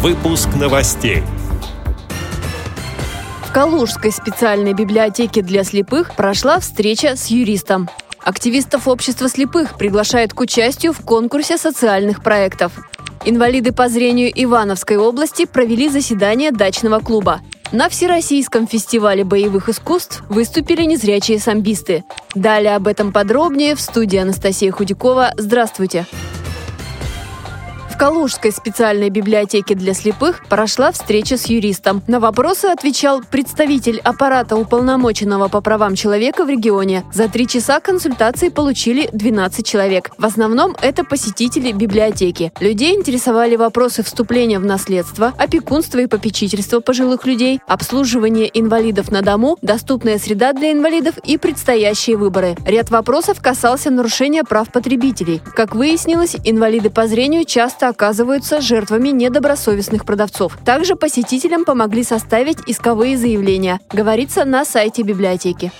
Выпуск новостей. В Калужской специальной библиотеке для слепых прошла встреча с юристом. Активистов общества слепых приглашают к участию в конкурсе социальных проектов. Инвалиды по зрению Ивановской области провели заседание дачного клуба. На Всероссийском фестивале боевых искусств выступили незрячие самбисты. Далее об этом подробнее в студии Анастасия Худякова. Здравствуйте! В Калужской специальной библиотеке для слепых прошла встреча с юристом. На вопросы отвечал представитель аппарата уполномоченного по правам человека в регионе. За три часа консультации получили 12 человек. В основном это посетители библиотеки. Людей интересовали вопросы вступления в наследство, опекунства и попечительства пожилых людей, обслуживание инвалидов на дому, доступная среда для инвалидов и предстоящие выборы. Ряд вопросов касался нарушения прав потребителей. Как выяснилось, инвалиды по зрению часто оказываются жертвами недобросовестных продавцов. Также посетителям помогли составить исковые заявления, говорится на сайте библиотеки.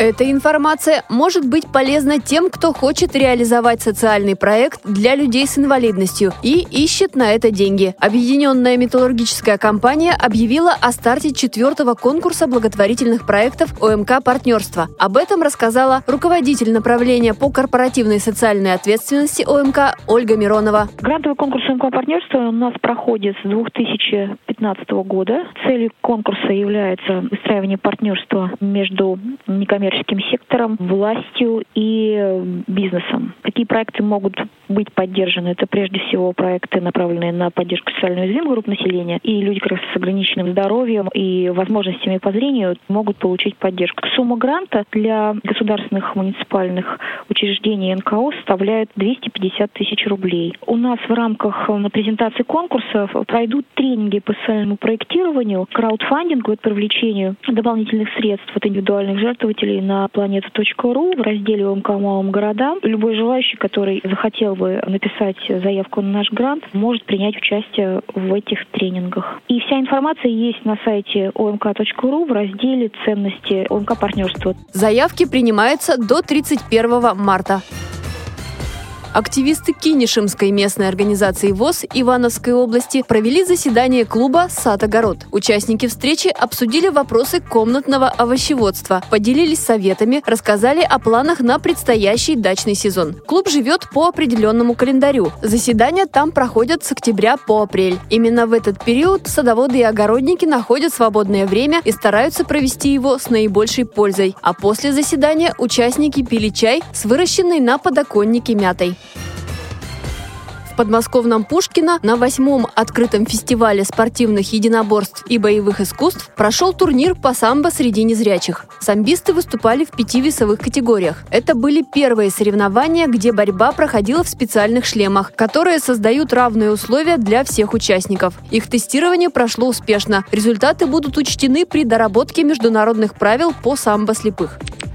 Эта информация может быть полезна тем, кто хочет реализовать социальный проект для людей с инвалидностью и ищет на это деньги. Объединенная металлургическая компания объявила о старте четвертого конкурса благотворительных проектов ОМК «Партнерство». Об этом рассказала руководитель направления по корпоративной социальной ответственности ОМК Ольга Миронова. Грантовый конкурс ОМК «Партнерство» у нас проходит с 2015 года. Целью конкурса является выстраивание партнерства между некоммерческими коммерческим сектором, властью и бизнесом. Какие проекты могут быть поддержаны? Это прежде всего проекты, направленные на поддержку социально уязвимых групп населения. И люди как раз с ограниченным здоровьем и возможностями по зрению могут получить поддержку. Сумма гранта для государственных муниципальных учреждений НКО составляет 250 тысяч рублей. У нас в рамках на презентации конкурсов пройдут тренинги по социальному проектированию, краудфандингу, это привлечению дополнительных средств от индивидуальных жертвователей на планета.ру в разделе ОМК «Малым городам». Любой желающий, который захотел бы написать заявку на наш грант, может принять участие в этих тренингах. И вся информация есть на сайте omk.ru в разделе «Ценности ОМК партнерства». Заявки принимаются до 31 марта. Активисты Кинешемской местной организации ВОЗ Ивановской области провели заседание клуба «Сад-огород». Участники встречи обсудили вопросы комнатного овощеводства, поделились советами, рассказали о планах на предстоящий дачный сезон. Клуб живет по определенному календарю. Заседания там проходят с октября по апрель. Именно в этот период садоводы и огородники находят свободное время и стараются провести его с наибольшей пользой. А после заседания участники пили чай с выращенной на подоконнике мятой подмосковном Пушкино на восьмом открытом фестивале спортивных единоборств и боевых искусств прошел турнир по самбо среди незрячих. Самбисты выступали в пяти весовых категориях. Это были первые соревнования, где борьба проходила в специальных шлемах, которые создают равные условия для всех участников. Их тестирование прошло успешно. Результаты будут учтены при доработке международных правил по самбо слепых.